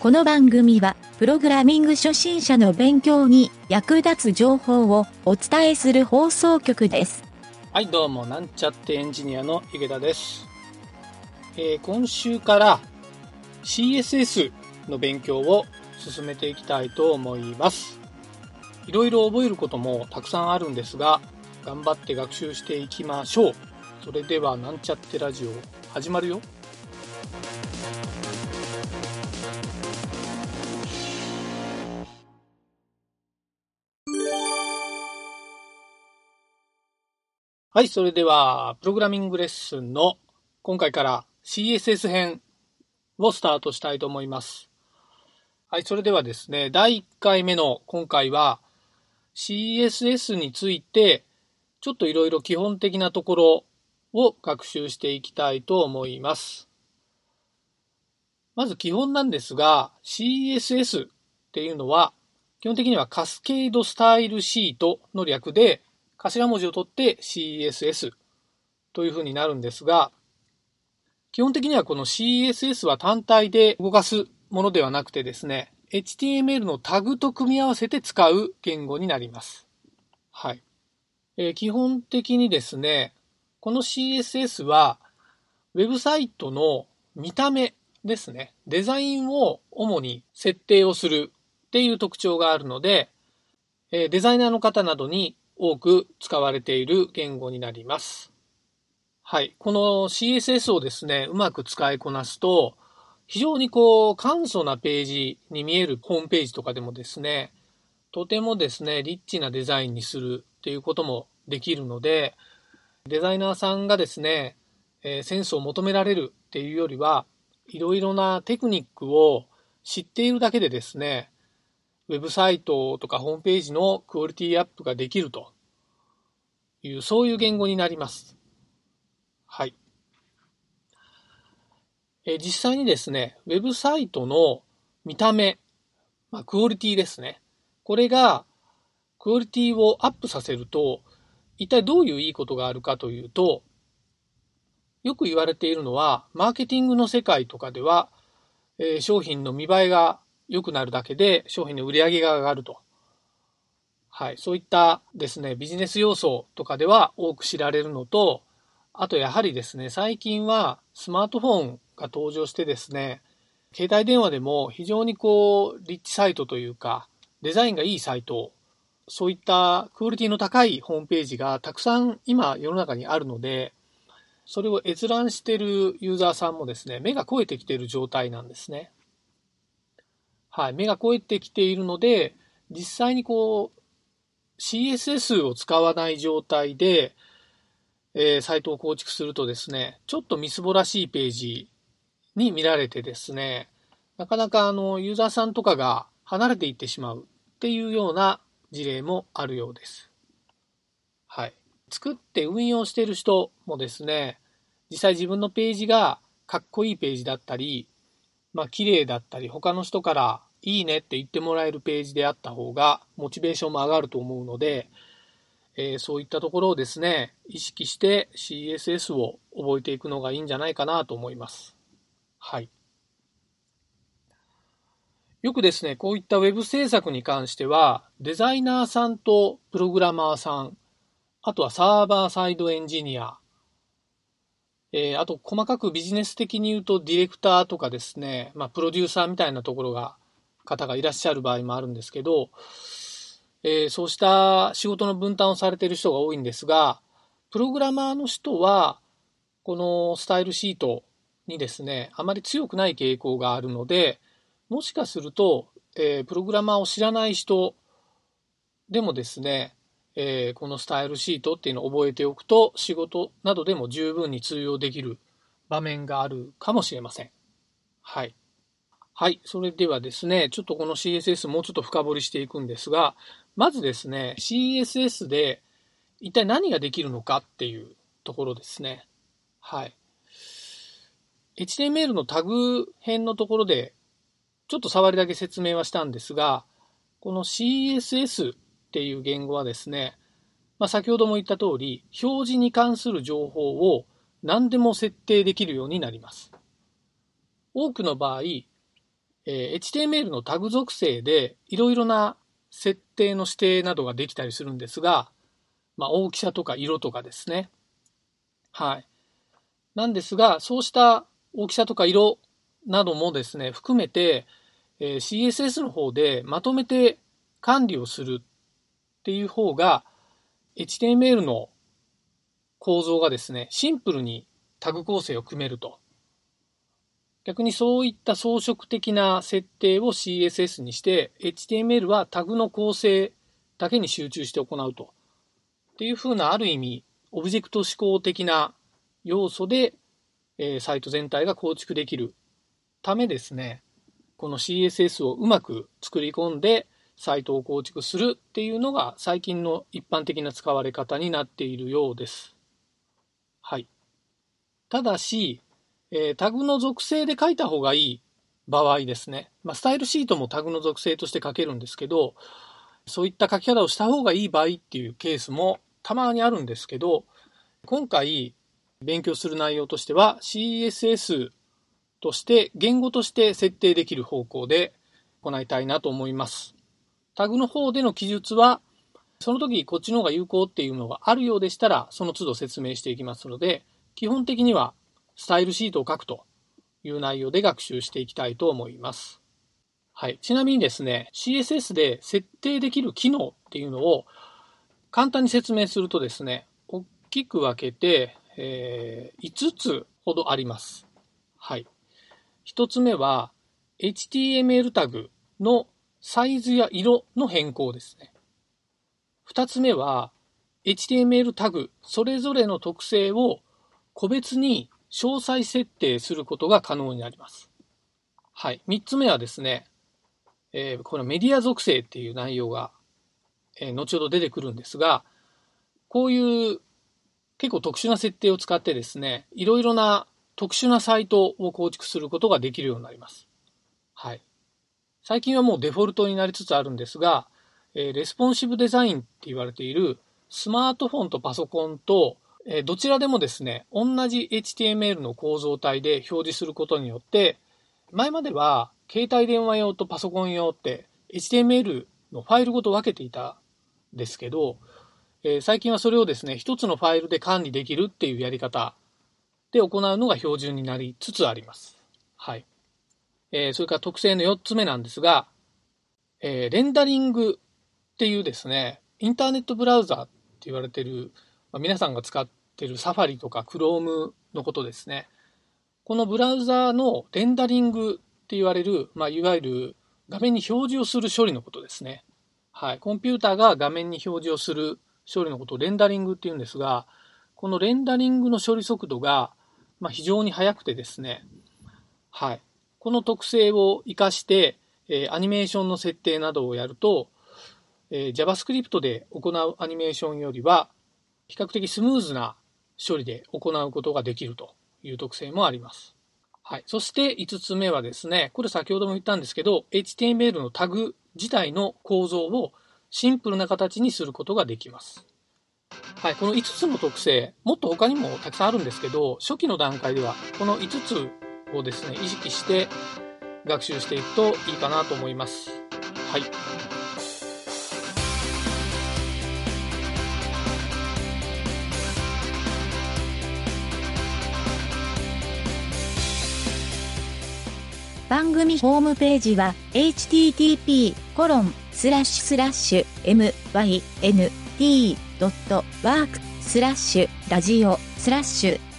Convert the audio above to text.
この番組は、プログラミング初心者の勉強に役立つ情報をお伝えする放送局です。はい、どうも、なんちゃってエンジニアの池田です。えー今週から CSS の勉強を進めていきたいと思います。いろいろ覚えることもたくさんあるんですが、頑張って学習していきましょう。それでは、なんちゃってラジオ、始まるよ。はい、それでは、プログラミングレッスンの今回から CSS 編をスタートしたいと思います。はい、それではですね、第1回目の今回は CSS についてちょっといろいろ基本的なところを学習していきたいと思います。まず基本なんですが、CSS っていうのは基本的にはカスケードスタイルシートの略で頭文字を取って CSS というふうになるんですが、基本的にはこの CSS は単体で動かすものではなくてですね、HTML のタグと組み合わせて使う言語になります。はい。えー基本的にですね、この CSS はウェブサイトの見た目ですね、デザインを主に設定をするっていう特徴があるので、えーデザイナーの方などに多く使われている言語になります。はい。この CSS をですね、うまく使いこなすと、非常にこう、簡素なページに見えるホームページとかでもですね、とてもですね、リッチなデザインにするっていうこともできるので、デザイナーさんがですね、えーセンスを求められるっていうよりは、いろいろなテクニックを知っているだけでですね、ウェブサイトとかホームページのクオリティアップができるという、そういう言語になります。はい。え実際にですね、ウェブサイトの見た目、まあ、クオリティですね。これが、クオリティをアップさせると、一体どういういいことがあるかというと、よく言われているのは、マーケティングの世界とかでは、えー商品の見栄えが良くなるだけで商品の売り上げが上がると。はい。そういったですね、ビジネス要素とかでは多く知られるのと、あとやはりですね、最近はスマートフォンが登場してですね、携帯電話でも非常にこう、リッチサイトというか、デザインがいいサイト、そういったクオリティの高いホームページがたくさん今世の中にあるので、それを閲覧しているユーザーさんもですね、目が肥えてきている状態なんですね。はい、目が肥えてきているので、実際にこう、CSS を使わない状態で、えーサイトを構築するとですね、ちょっとみすぼらしいページに見られてですね、なかなかあの、ユーザーさんとかが離れていってしまうっていうような事例もあるようです。はい。作って運用している人もですね、実際自分のページがかっこいいページだったり、まあ綺麗だったり、他の人からいいねって言ってもらえるページであった方が、モチベーションも上がると思うので、えーそういったところをですね、意識して CSS を覚えていくのがいいんじゃないかなと思います。はい。よくですね、こういったウェブ制作に関しては、デザイナーさんとプログラマーさん、あとはサーバーサイドエンジニア、えーあと細かくビジネス的に言うとディレクターとかですね、まあ、プロデューサーみたいなところが、方がいらっしゃる場合もあるんですけど、えーそうした仕事の分担をされている人が多いんですが、プログラマーの人は、このスタイルシートにですね、あまり強くない傾向があるので、もしかすると、えープログラマーを知らない人でもですね、えーこのスタイルシートっていうのを覚えておくと、仕事などでも十分に通用できる場面があるかもしれません。はい。はい。それではですね、ちょっとこの CSS もうちょっと深掘りしていくんですが、まずですね、CSS で一体何ができるのかっていうところですね。はい。HTML のタグ編のところで、ちょっと触りだけ説明はしたんですが、この CSS っていう言語はですね、まあ、先ほども言った通り、表示に関する情報を何でも設定できるようになります。多くの場合、えー HTML のタグ属性でいろいろな設定の指定などができたりするんですが、まあ、大きさとか色とかですね。はい。なんですが、そうした大きさとか色などもですね、含めて、えー CSS の方でまとめて管理をするっていう方が、HTML の構造がですね、シンプルにタグ構成を組めると。逆にそういった装飾的な設定を CSS にして、HTML はタグの構成だけに集中して行うと。っていうふうなある意味、オブジェクト思考的な要素で、えーサイト全体が構築できるためですね、この CSS をうまく作り込んで、サイトを構築するっていうのが最近の一般的な使われ方になっているようです。はい。ただし、えータグの属性で書いた方がいい場合ですね。まあ、スタイルシートもタグの属性として書けるんですけど、そういった書き方をした方がいい場合っていうケースもたまにあるんですけど、今回勉強する内容としては CSS として言語として設定できる方向で行いたいなと思います。タグの方での記述は、その時こっちの方が有効っていうのがあるようでしたら、その都度説明していきますので、基本的にはスタイルシートを書くという内容で学習していきたいと思います。はい。ちなみにですね、CSS で設定できる機能っていうのを簡単に説明するとですね、大きく分けて、えー5つほどあります。はい。1つ目は HTML タグのサイズや色の変更ですね。2つ目は HTML タグそれぞれの特性を個別に詳細設定することが可能になります。はい。3つ目はですね、えーこのメディア属性っていう内容が、えー後ほど出てくるんですが、こういう結構特殊な設定を使ってですね、いろいろな特殊なサイトを構築することができるようになります。はい。最近はもうデフォルトになりつつあるんですが、えーレスポンシブデザインって言われているスマートフォンとパソコンと、えーどちらでもですね、同じ HTML の構造体で表示することによって、前までは携帯電話用とパソコン用って HTML のファイルごと分けていたんですけど、えー最近はそれをですね、一つのファイルで管理できるっていうやり方で行うのが標準になりつつあります。はい。えーそれから特性の4つ目なんですが、えーレンダリングっていうですね、インターネットブラウザーって言われてる、まあ皆さんが使ってるサファリとか Chrome のことですね。このブラウザーのレンダリングって言われる、まあ、いわゆる画面に表示をする処理のことですね。はい。コンピューターが画面に表示をする処理のことをレンダリングって言うんですが、このレンダリングの処理速度が、まあ、非常に速くてですね、はい。この特性を活かして、えアニメーションの設定などをやると、え JavaScript で行うアニメーションよりは、比較的スムーズな処理で行うことができるという特性もあります。はい。そして5つ目はですね、これ先ほども言ったんですけど、HTML のタグ自体の構造をシンプルな形にすることができます。はい。この5つの特性、もっと他にもたくさんあるんですけど、初期の段階ではこの5つをですね、意識して学習していくといいかなと思います。はい。番組ホームページは http:// mynt.work スラッシュラジオスラッシュ